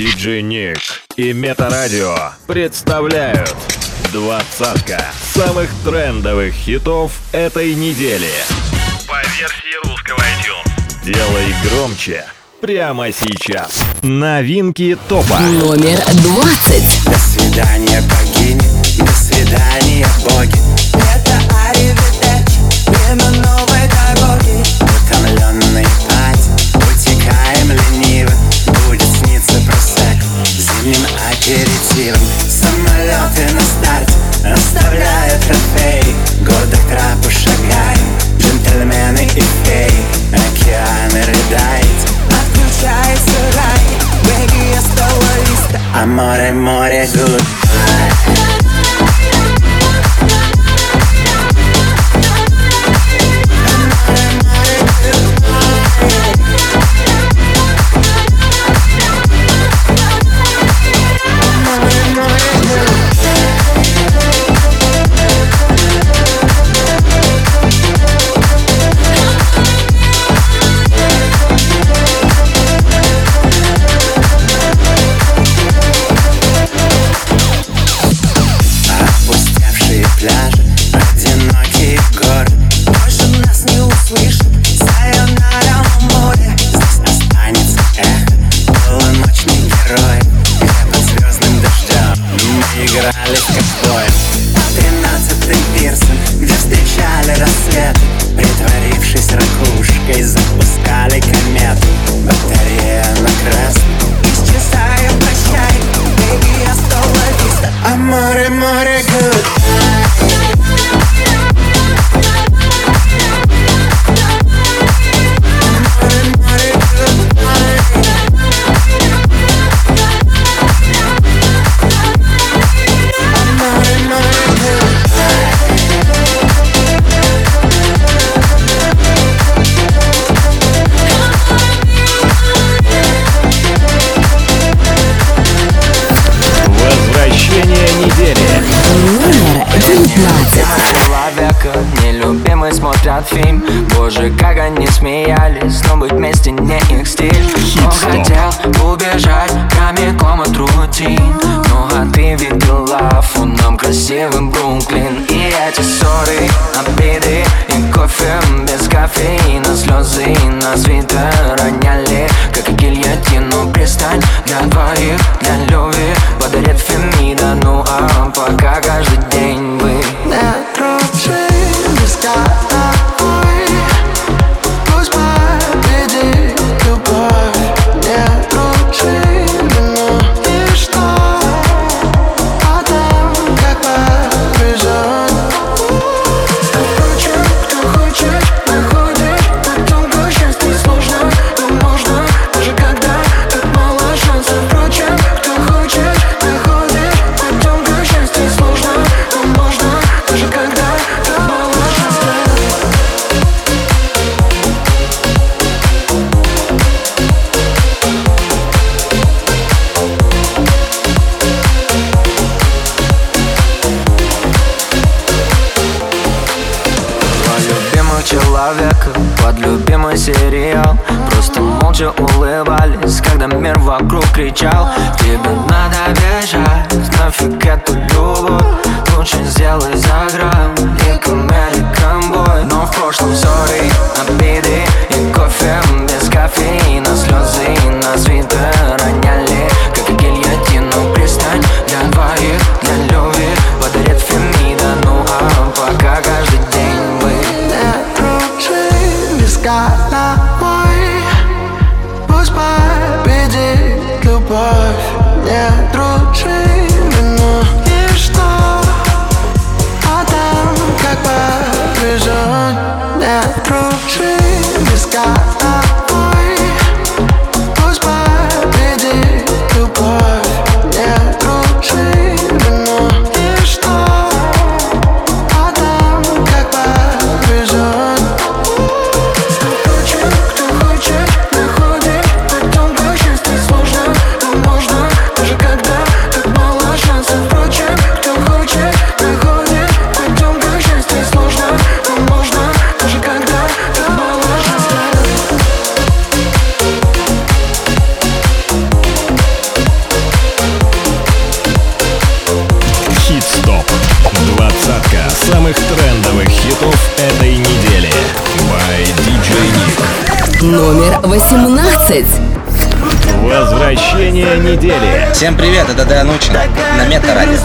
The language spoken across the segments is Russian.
Диджей Ник и Метарадио представляют двадцатка самых трендовых хитов этой недели. По версии русского iTunes. Делай громче прямо сейчас. Новинки топа. Номер двадцать. До свидания, богини, до свидания, боги. Аперитивом. Самолеты на старте оставляют трофей. Годы к трапу шагаем, джентльмены и феи. Океаны рыдает, отключается рай. Бэги я стала листа, а море, море, goodbye. Море, море, Боже, как человека под любимый сериал. Просто молча улыбались, когда мир вокруг кричал. Тебе надо бежать, нафиг эту любовь. Лучше сделай за грамм, и American boy Но в прошлом ссоры, обиды и кофе без кофеина. Слезы на свитер роняли, 18. Возвращение недели. Всем привет, это Дэн Учин на Метарадио.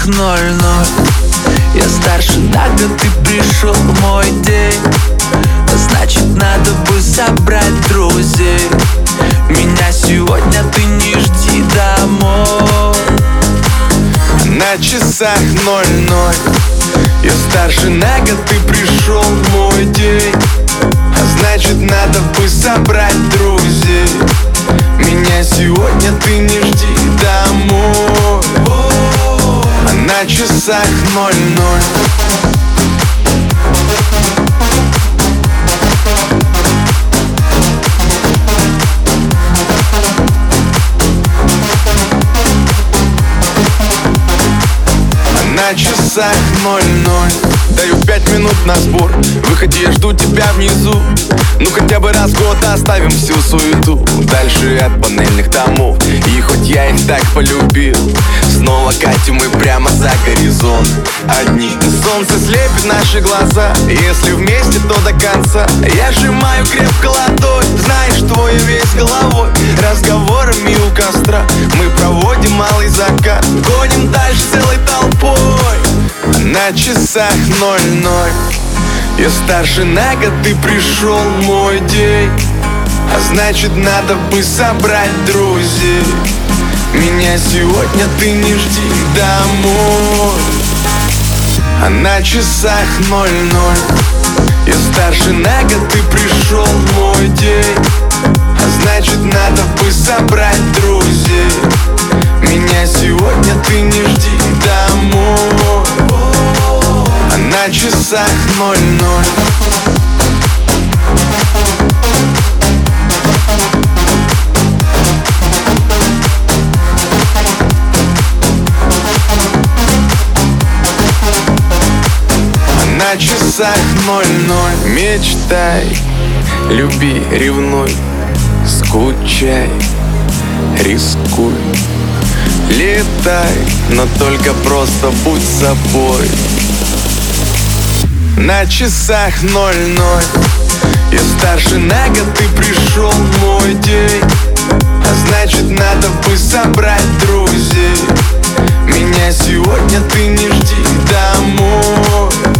часах ноль-ноль Я старше на год, ты пришел в мой день. А значит, надо бы собрать друзей. Меня сегодня ты не жди домой. На часах ноль-ноль Я старше на год, ты пришел в мой день. Значит, надо бы собрать друзей. Меня сегодня ты не жди домой на часах ноль-ноль. На часах ноль-ноль. Даю пять минут на сбор. Выходи, я жду тебя внизу. Ну хотя бы раз в год оставим всю суету. Дальше от панельных домов. И хоть я их так полюбил снова катим мы прямо за горизонт. Одни. Солнце слепит наши глаза. Если вместе, то до конца. Я сжимаю крепко ладонь. Знаешь, твой весь головой. Разговорами у костра. Мы проводим малый закат. Гоним дальше целой толпой. На часах ноль-ноль. Я старше на год, ты пришел мой день. А значит, надо бы собрать друзей меня сегодня ты не жди домой. А на часах ноль-ноль. Я старше на год, ты пришел мой день. А значит надо бы собрать друзей. Меня сегодня ты не жди домой. А на часах ноль-ноль часах ноль-ноль. Мечтай, люби, ревнуй, скучай, рискуй. Летай, но только просто будь собой. На часах ноль-ноль. Я старше на год, ты пришел мой день. А значит надо бы собрать друзей. Меня сегодня ты не жди домой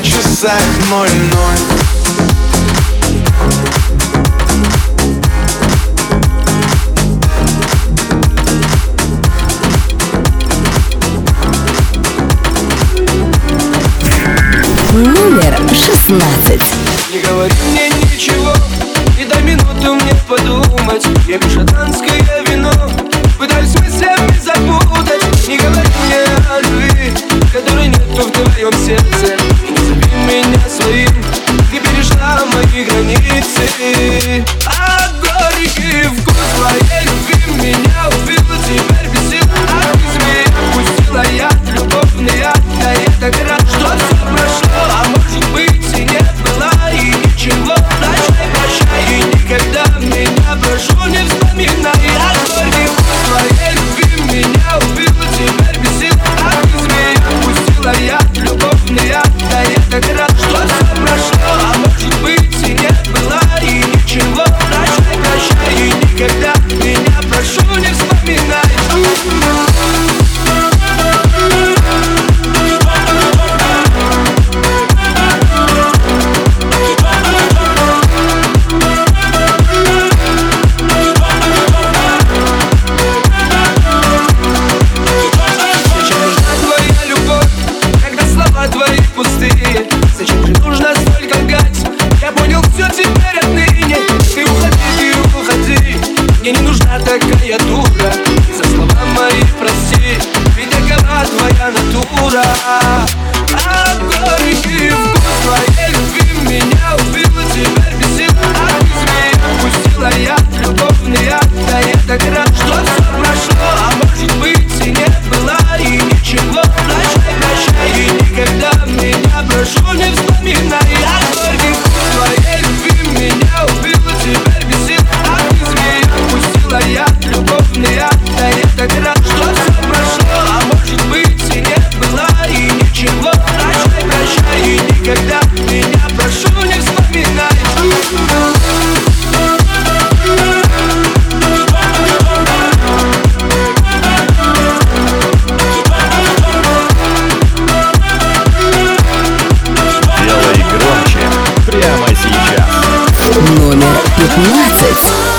на часах ноль-ноль. Номер шестнадцать. Не говори мне ничего И дай минуту мне подумать. Я пью шотландское вино Пытаюсь мыслями запутать. Не говори мне о любви Которой нету в твоем сердце. Зови меня своим Ты перешла мои границы А горький вкус твоей любви Меня убил теперь без сил А ты змея пустила яд Любовный яд Да я так 15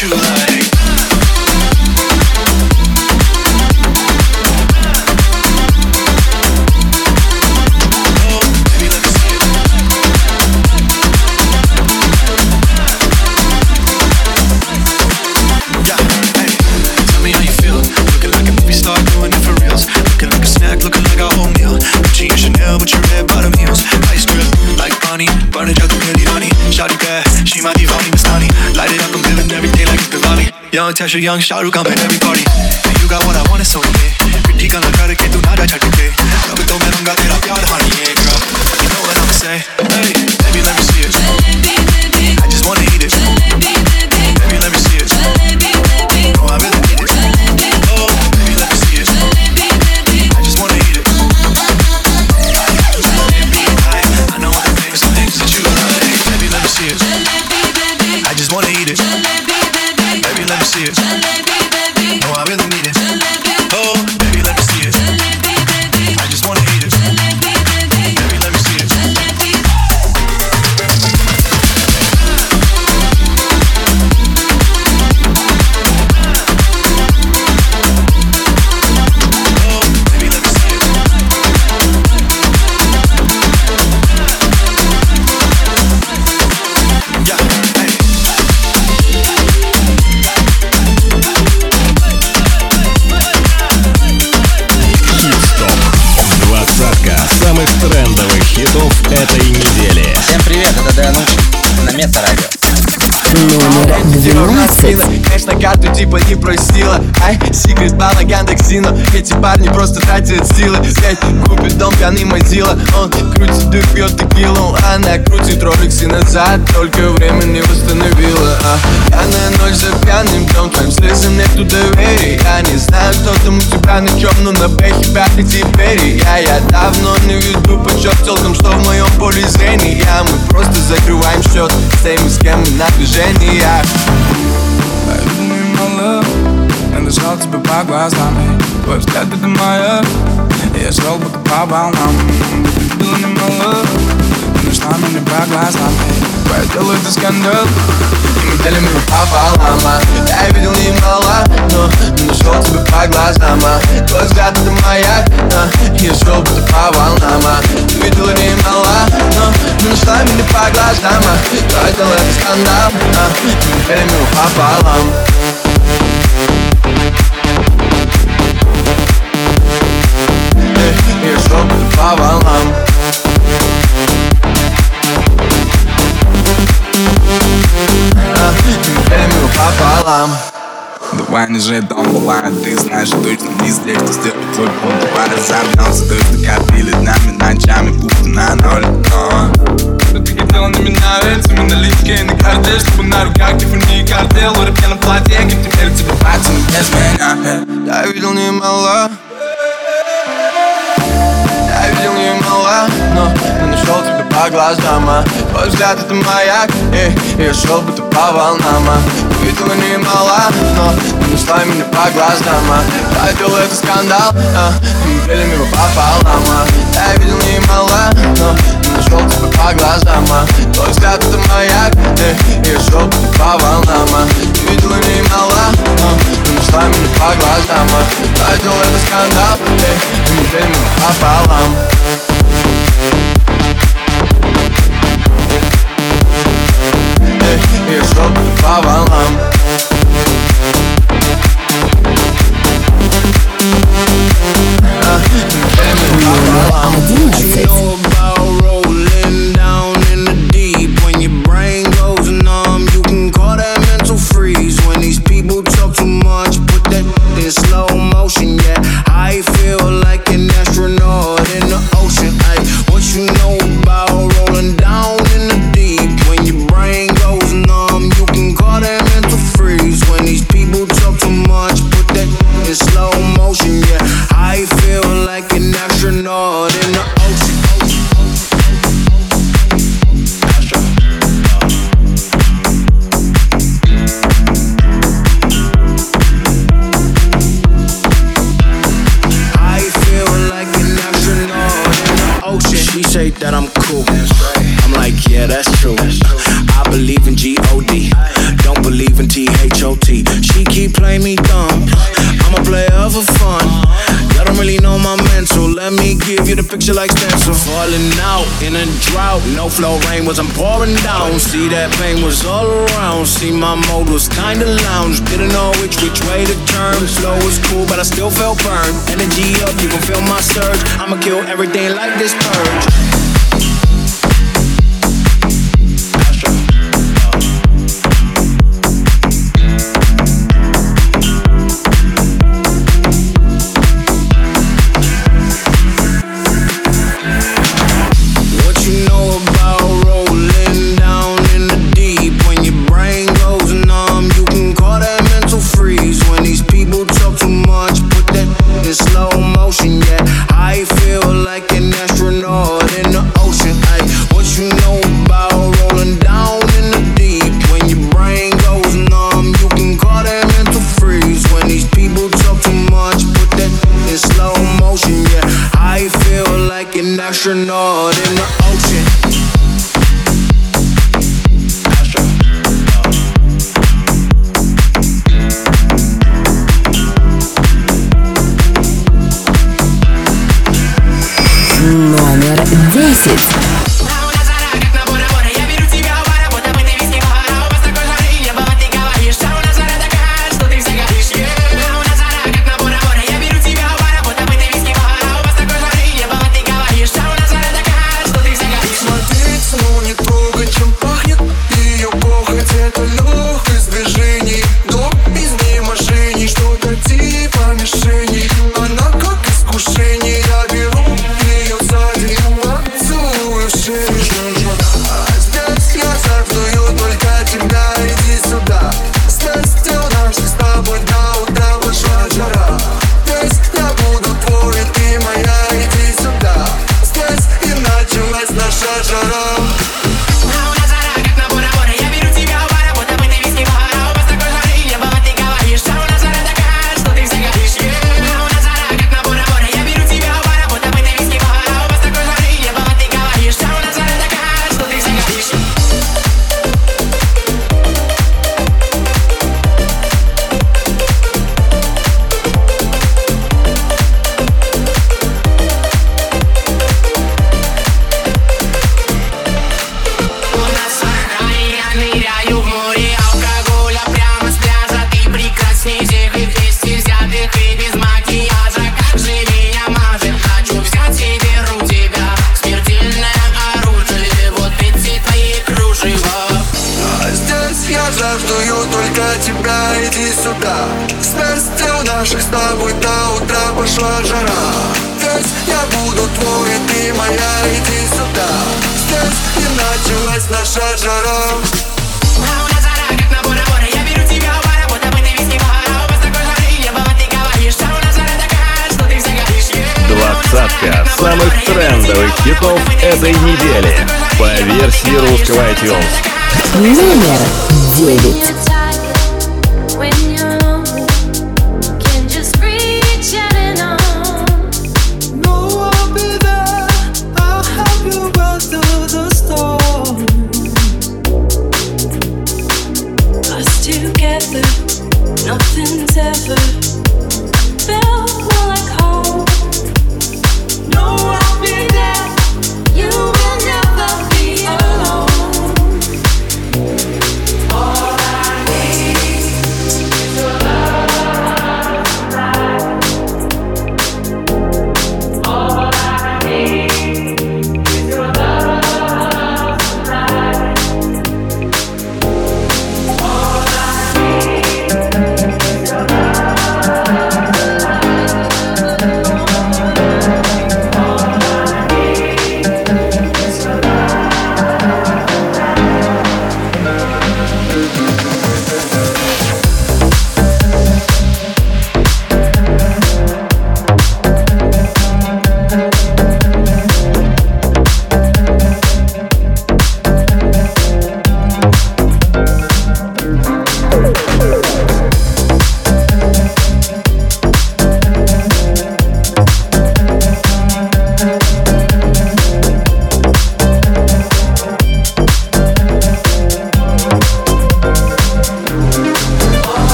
true love. Tasha Young, Shahrukh, I'm at every party. You got what I wanted, so yeah. Pretty gonna cut Бала Яндекс.Зино Эти парни просто тратят силы. Взять, купит дом пьяный мазила Он крутит и пьет текилу. Она крутит роликсы назад Только время не восстановила а, Пьяная ночь за пьяным днем Твоим слезам нету доверия. Я не знаю, что там у тебя на чем Но на бэхе пятый теперь Я, я давно не веду почет Целком, что в моем поле зрения. Мы просто закрываем счет С теми, с кем мы на движениях мало Я дышал тебе по глазам Твой взгляд это моя Я шел будто по волнам Ты было немало Ты нашла меня по глазам Твое тело это скандал И мы делим его пополам. Я видел немало, но не нашел тебя по глазам. Твой взгляд это а. Я шел будто по волнам. Ты видела немало, но не нашла меня по глазам. Твое тело это скандал. И мы делим его пополам по волнам А, И его пополам. Давай не жить дом бывает Ты знаешь точно не здесь Ты сделай твой пол Давай разомнемся Точно копили днями, ночами Будто на ноль но. Ты хотела на меня ведь У меня липкие на карте Чтобы на руках и картел В пьяном платье Как теперь тебе платье без меня. Я видел немало Немало Но я нашел тебя по глазам а. Твой взгляд это маяк Эй, я шел будто по волнам а. Ты видела немало Но не нашла меня по глазам а. Твое тело это скандал а. И его пополам а. Я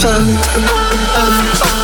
fun.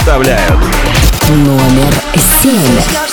представляют. Номер семь.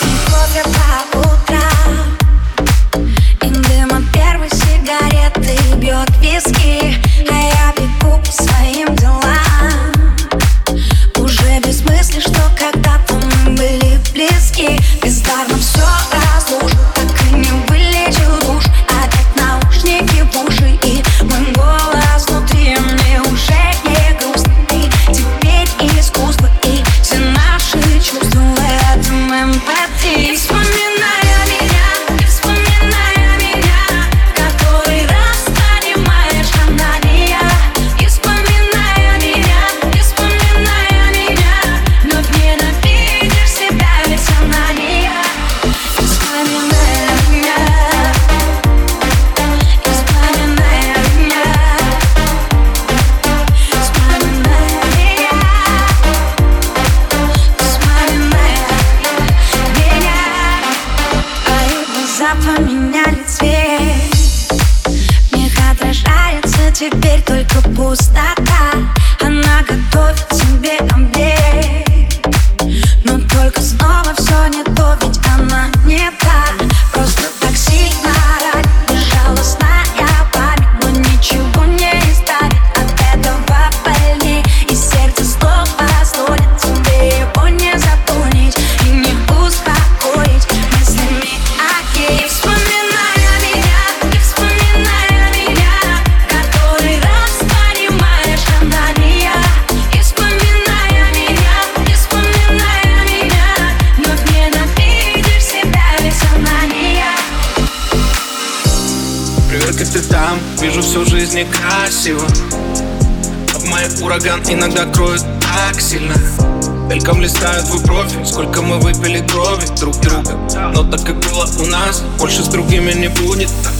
Иногда кроют так сильно. Мельком листают твой профиль Сколько мы выпили крови друг друга. Но так как было у нас Больше с другими не будет. так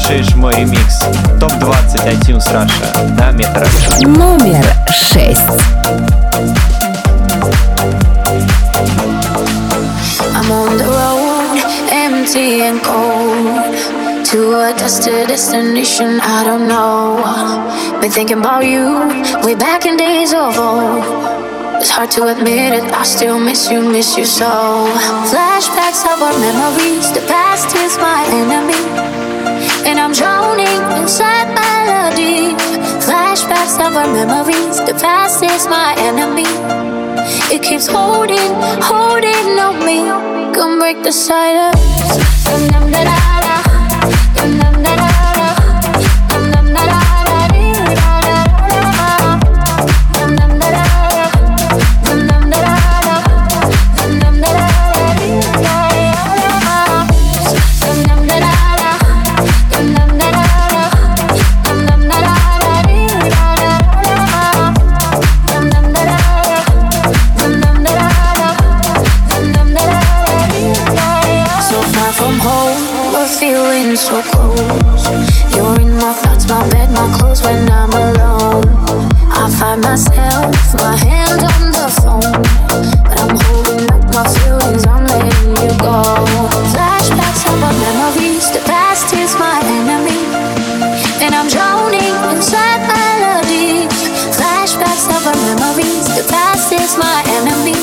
слушаешь мой ТОП-20 iTunes Russia на Метро. Номер 6. I'm on the road, empty and cold. to a destination I don't know. Been thinking about you way back in days of old. It's hard to admit it, I still miss you, miss you so. Flashbacks of our memories, the past is my enemy. And I'm drowning inside melodies. Flashbacks of our memories. The past is my enemy. It keeps holding, holding on me. Come break the silence. when I'm alone. I find myself, my hand on the phone. But I'm holding up my feelings, I'm letting you go. Flashbacks of our memories, the past is my enemy. And I'm drowning inside melodies. Flashbacks of our memories, the past is my enemy.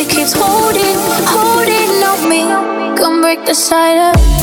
It keeps holding, holding on me. Come break the silence.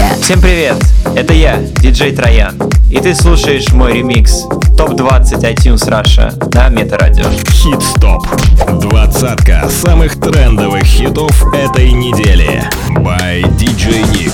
4. Всем привет! Это я, диджей Троян. И ты слушаешь мой ремикс ТОП-20 iTunes Russia на Метарадио. Хит-стоп. Двадцатка самых трендовых хитов этой недели. By DJ Nick.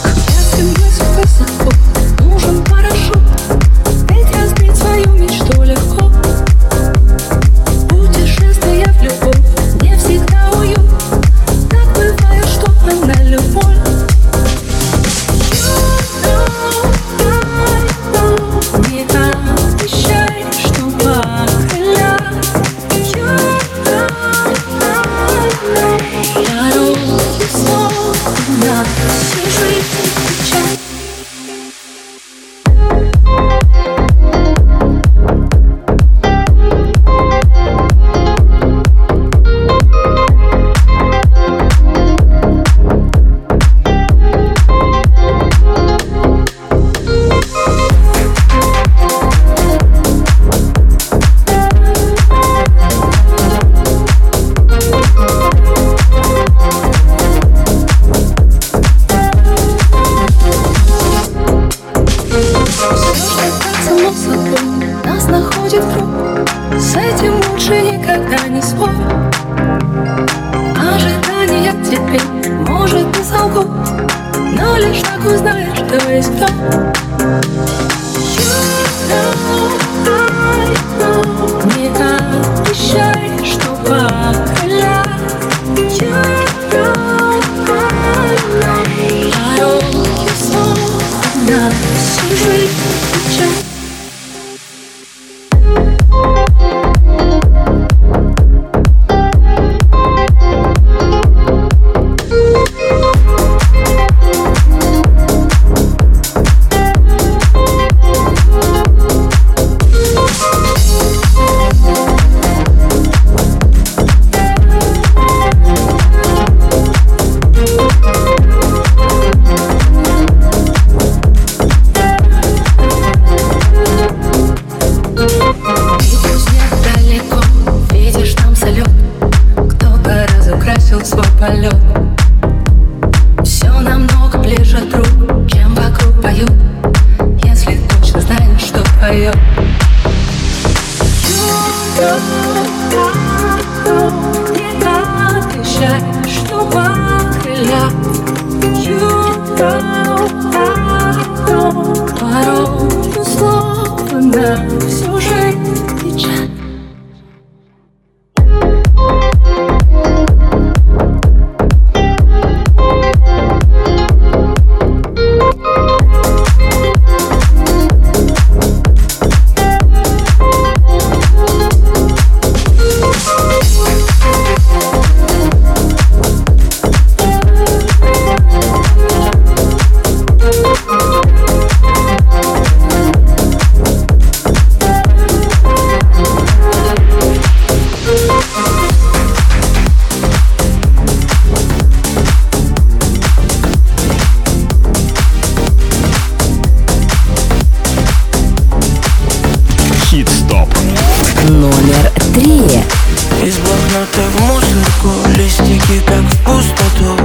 Из блокнота в мусорку Листики как в пустоту.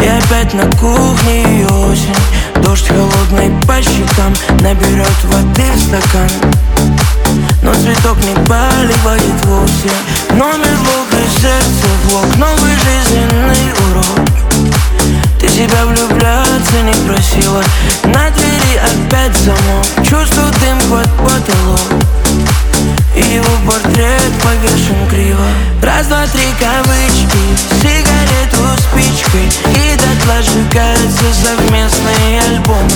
И опять на кухне и осень. Дождь холодный по щекам Наберет воды в стакан. Но цветок не поливает вовсе. Номер блока сердце влог Новый жизненный урок. Ты себя влюбляться не просила. На двери опять замок. Чувствую дым под потолок. И его портрет повешен криво. Раз, два, три кавычки Сигарету спичкой. И дотла сжигается совместный альбом.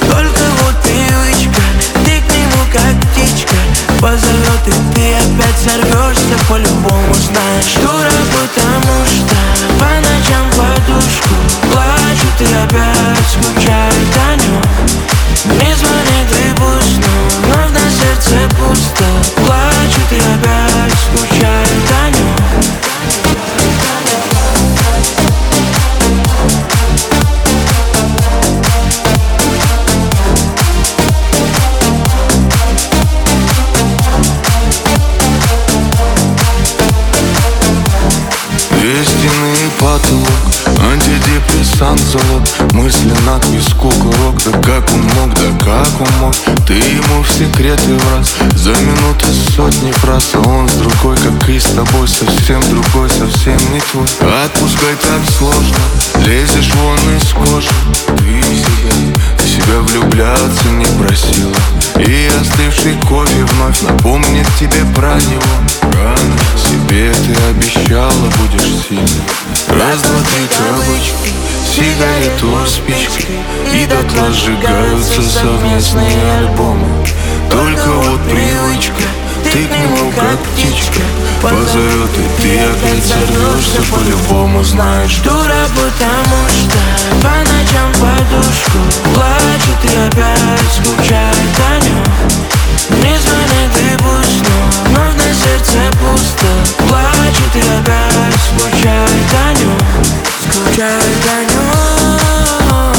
Только вот привычка Ты к нему как птичка. Позовет и ты опять сорвешься По-любому знаешь Дура, потому что По ночам подушку Плачут и опять скучают о нем не звонит и пусть, но вновь на сердце пусто. Плачет и опять скучает о нем потолок, антидепрессант залог Мысли на виску курок, да мог Ты ему в секреты в раз, за минуты сотни фраз А он с другой, как и с тобой, совсем другой, совсем не твой. Отпускай так сложно, лезешь вон из кожи. Ты себя, себя влюбляться не просила. И остывший кофе вновь напомнит тебе про него. Себе ты обещала, будешь сильной. Раз, два, три коробочки, сигарету, спички И дотла сжигаются совместные альбомы. Только вот привычка, ты к нему как птичка. Позовет и ты опять сорвешься по-любому Знаешь, Дура, потому что по ночам подушку Плачет и опять скучает о нем Не звонит и пусть, но вновь на сердце пусто. Плачет и опять скучает о нем Скучает о нем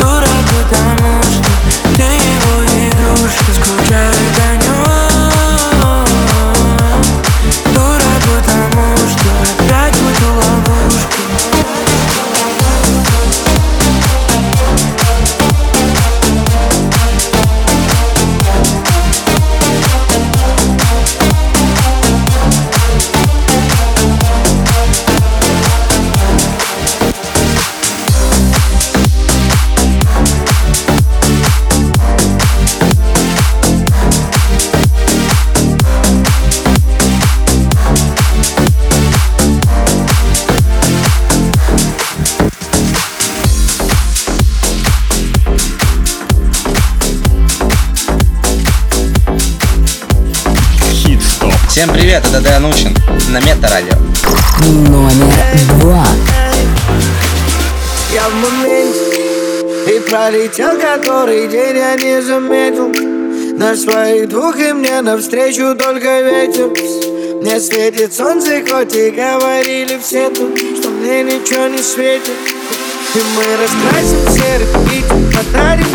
Дура, потому что ты его игрушка Скучает о Всем привет, это Дэн Учин на Мета-радио. Номер два. Я в моменте И пролетел который день я не заметил На своих двух и мне навстречу только ветер Мне светит солнце, хоть и говорили все тут Что мне ничего не светит И мы раскрасим серый пить Подарим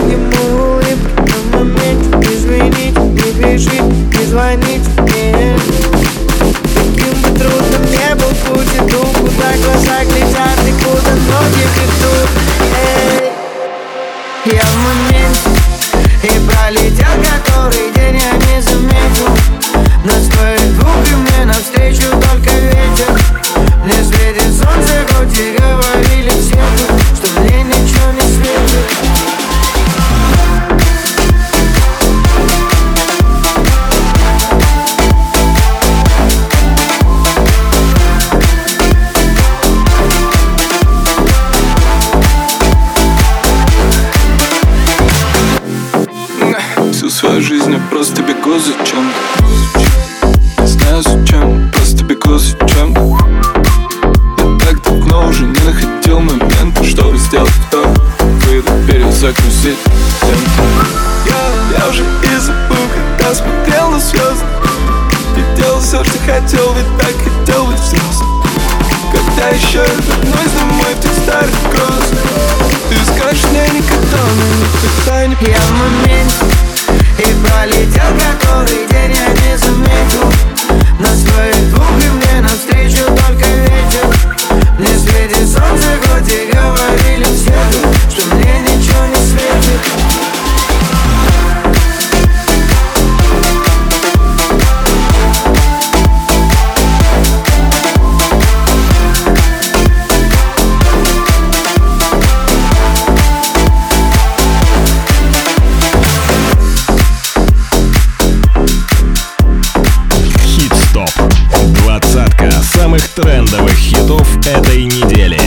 самых трендовых хитов этой недели.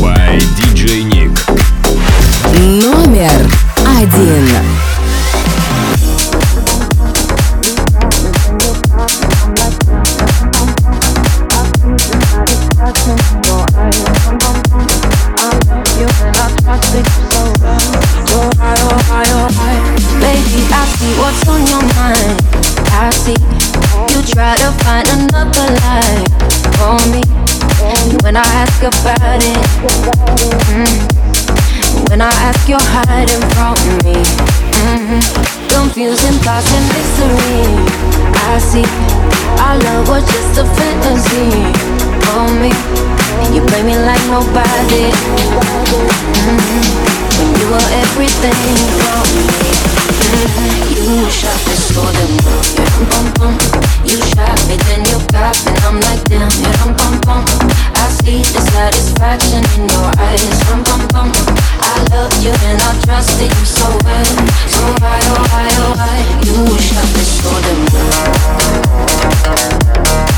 By DJ Nick. Номер один. Hiding from me. Mm-hmm. Confusing thoughts and mystery. I see our love was just a fantasy for me. You play me like nobody. Mm-hmm. When you were everything for me. Mm-hmm. You shot the sword and yeah, bum, bum. You shot me, then you got me, and I'm like damn, yeah, bum, bum, bum. I see the satisfaction in your eyes, bum, bum, bum. I loved you and I trusted you so well, so why, oh why, oh why? You shot the sword and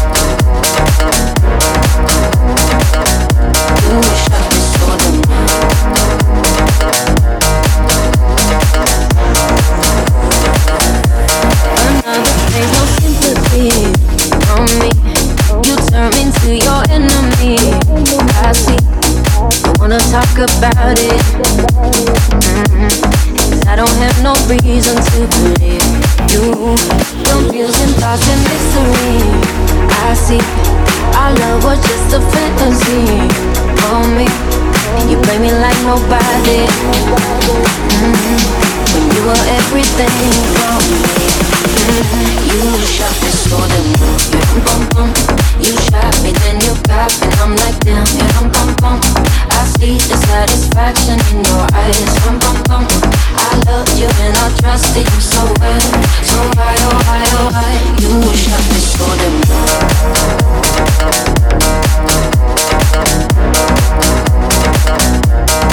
talk about it. Mm-hmm. I don't have no reason to believe you. Confusing thoughts and mystery. I see our love was just a fantasy for me. You play me like nobody. Mm-hmm. When you were everything for me. Mm-hmm. You shot me so damn bum. You shot me, then you got me. I'm like damn, yeah, bum, bum see the satisfaction in your eyes. Bum, bum, bum. I loved you and I trusted you so well. So why, oh why, oh why, you shot me so damn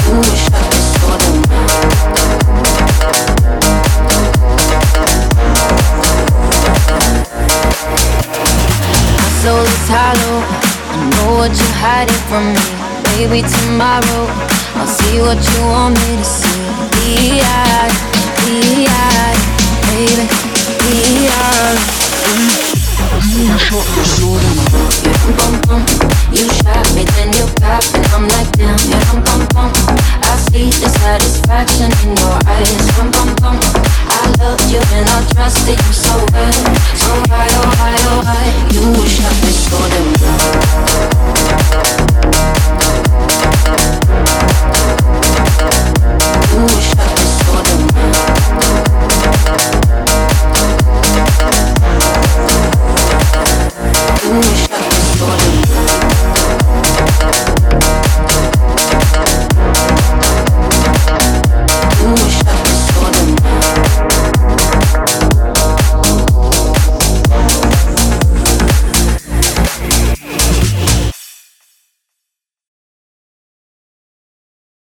You shot me so damn My soul is hollow. I know what you're hiding from me. Maybe tomorrow I'll see what you want me to see. E-I, E-I, baby, E-I. You shot me, so Yeah, bum, bum, You shot me, then you got me. I'm like, damn. Yeah, bum, bum, bum. I see the satisfaction in your eyes. Bum, bum, bum. I love you and I trusted you so well, so why, oh why, oh why? You shot me so damn. foolish